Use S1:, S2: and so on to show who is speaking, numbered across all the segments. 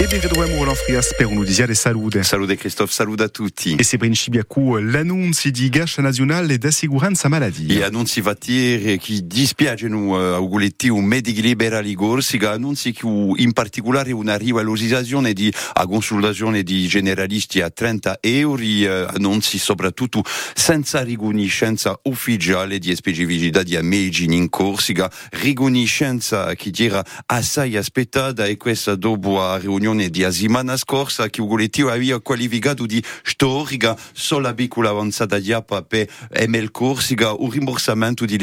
S1: E ben retroviamo l'Anfrias per uno di salute.
S2: Salute Christophe, salute a tutti.
S1: E se principiacu l'annunzi di Gascia Nazionale d'Assiguranza Maladie.
S2: E annunzi vattiere che dispiacciono uh, auguletti un medici liberali Corsica, annunzi che in particolare una rivalutazione di a consultazione di generalisti a 30 euro, uh, annunzi soprattutto senza riconoscenza ufficiale di specificità di medicina in Corsica, riconoscenza che era assai aspettata e questa dopo la riunione di settimana scorsa che Ugoletti aveva qualificato di storica sola piccola avanzata di di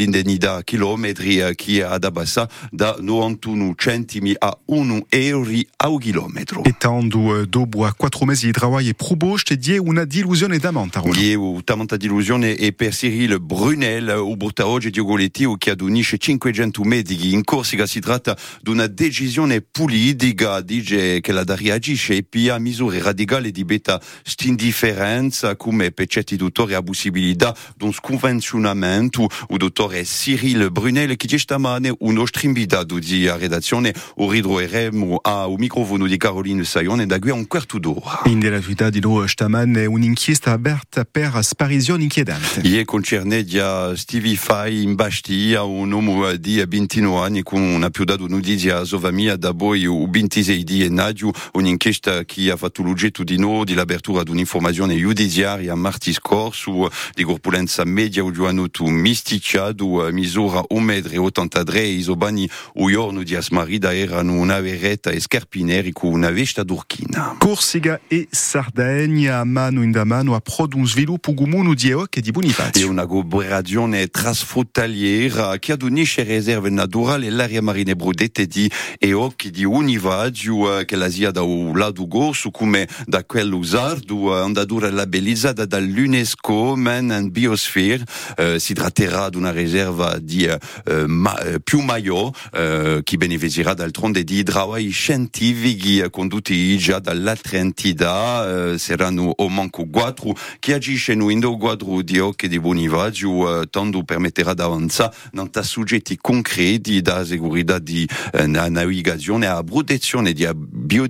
S2: da 91 centimi a 1 euro a chilometro.
S1: E tanto dopo a 4 mesi di lavoro e proposte di una delusione d'amanta.
S2: Di una delusione e per Cyril Brunel, o porta oggi di Ugoletti che adunisce 500 medici in Corsica si tratta di una decisione politica, dice che la da reagisce e pia misure radicali di beta st'indifferenza come peccetti dottore a possibilità d'un sconvenzionamento o dottore Cyril Brunel che ci stamane uno strimbitato di redazione o ridroeremo a un microfono di Caroline Saione da qui a un quarto d'ora.
S1: In della verità di loro stamane un'inchiesta aperta per sparizione inquietante.
S2: Ie concerne di Stevie Fai in Bastia, un uomo di 29 anni con una più dato notizia a Sovamia da poi 26 di gennaio un'inchiesta che ha fatto l'oggetto di di l'apertura di un'informazione giudiziaria martedì scorso di corpulenza media o misticciato misura 1 metro 83 isobani o giorno di Asmarida erano una veretta e scarpineri con una vesta d'urchina.
S1: Corsica e Sardegna mano in mano a di EOC e di Bonifacio.
S2: E una cooperazione trasfrontaliera che adunisce riserve naturali l'area marine brudette di EOC di Univaggio che la sia da un lato corso come da quello sardo andatura labellizzata dall'UNESCO man and biosphere eh, si tratterà di una riserva di eh, ma, più maio eh, che beneficerà d'altronde di lavori scientifici condotti già dall'altra entità eh, saranno o manco quattro che agiscono in due quadro di occhi di Bonivaggio eh, tanto permetterà d'avanzare non soggetti concreti da segurità di eh, navigazione a protezione di biodiversità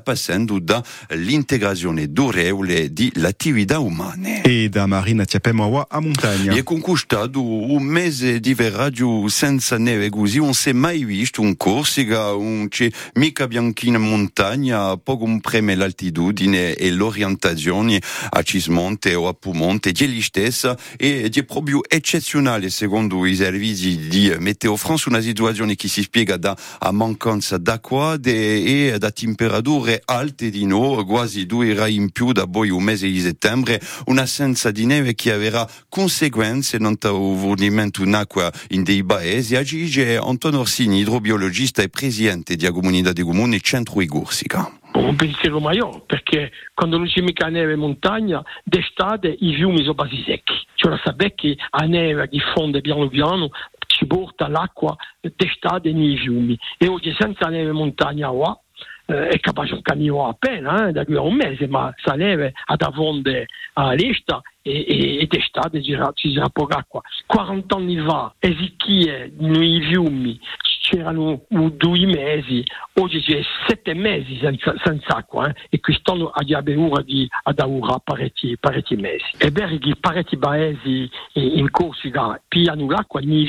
S2: passando dall'integrazione durevole dell'attività umana.
S1: E da Marina Tiapemawa a montagna.
S2: E conquistato un mese di veraggio senza neve così, non si è mai visto un Corsica, un c'è mica bianchina montagna, poco un preme l'altitudine e l'orientazione a Cismonte o a Pumonte, di lì stessa, e è proprio eccezionale secondo i servizi di Meteo France, una situazione che si spiega da a mancanza d'acqua e da temperature alte di no, quasi due gradi in più da poi un mese di settembre, un'assenza di neve che avrà conseguenze non fornimento d'acqua in dei paesi. Agige Antonio Orsini, idrobiologista e presidente di Comunità di Comuni Centro Corsica.
S3: Un pensiero maior, perché quando non c'è mica neve in montagna, d'estate i fiumi sono quasi secchi. Cioè, sapete che la neve diffonde piano piano ci porta l'acqua d'estate nei fiumi. E oggi senza neve in montagna qua, è capace un qui a un mese, ma avonde all'est e, e, e d'estate ci sarà, poca acqua. 40 anni fa, esichie nei fiumi c'erano due mesi, oggi c'è sette mesi senza, senza acqua eh? e quest'anno abbiamo ora di ad parecchi mesi. Parecchi paesi in Corsica l'acqua nei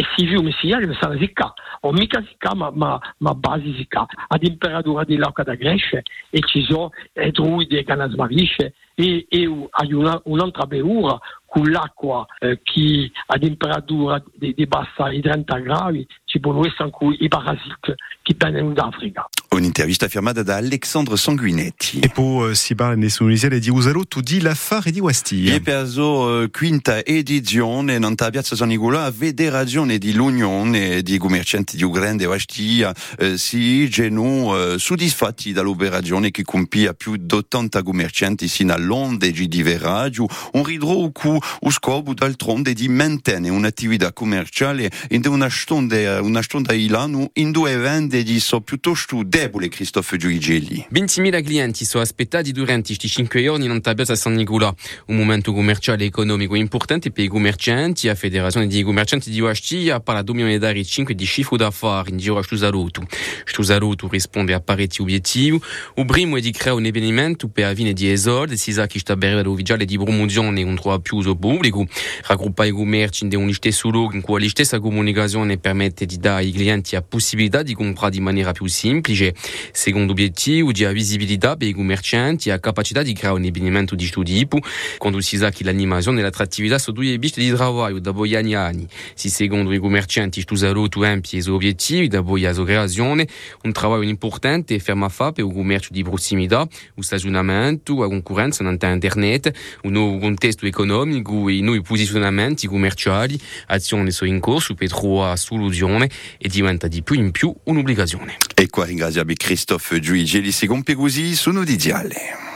S3: e si fiumi si arriva a zicca, o mica zicca ma, ma, ma base zicca. A temperatura dell'acqua da Grecia e ci sono eh, druidi che hanno smarisce e, e una, un'altra beura con l'acqua eh, che a temperatura di, di bassa di 30 gradi ci possono essere anche i parassiti che vengono d'Africa.
S2: Un'intervista firmata da Alexandre Sanguinetti.
S1: E poi si parla in Tunisia di Usalo, tu di l'affare di Wastia.
S2: E per la quinta edizione, non Piazza San Nicola, a federazione di l'Unione di commercianti di Ugrande e Wastia eh, si genu eh, soddisfatti dall'operazione che compia più di 80 commercianti sino all'onde di Veraggio, un ridro cu lo scopo d'altronde di mantenere un'attività commerciale in una stonda, una stonda ilano in due eventi di so piuttosto debole Christophe Giuigeli.
S4: 20.000 clienti sono aspettati durante questi 5 giorni in Piazza San Nicola, un momento commerciale e economico importante per i commercianti. La federazione di commercianti di Wastia parla 2 milioni di dare 5 di cifre d'affari in giro a Stusaluto. Stusaluto risponde a parecchi obiettivi. Il primo è di creare un avvenimento per avere di esoldi, si sa che sta bene ufficiale di promozione un trova più uso pubblico, raggruppare i commerci in un stesso luogo in cui la stessa comunicazione permette di dare ai clienti la possibilità di comprare in maniera più semplice. Secondo obiettivo, di visibilità per i commercianti e capacità di creare un avvenimento di questo tipo, quando si sa che l'animazione e l'attrattività sono due piste di lavoro da voi anni anni. Si secondo i commercianti questo saluto ampio e obiettivi da voi a creazione, un lavoro importante e ferma fa per il commercio di prossimità, il stagionamento, la concorrenza in internet, un nuovo contesto economico e nuovi posizionamenti commerciali, azioni sono in corso per trovare soluzione e diventa di più in più un'obbligazione.
S2: E qua ringraziamo Christophe Giuigi, li si compie così su Nudiziale.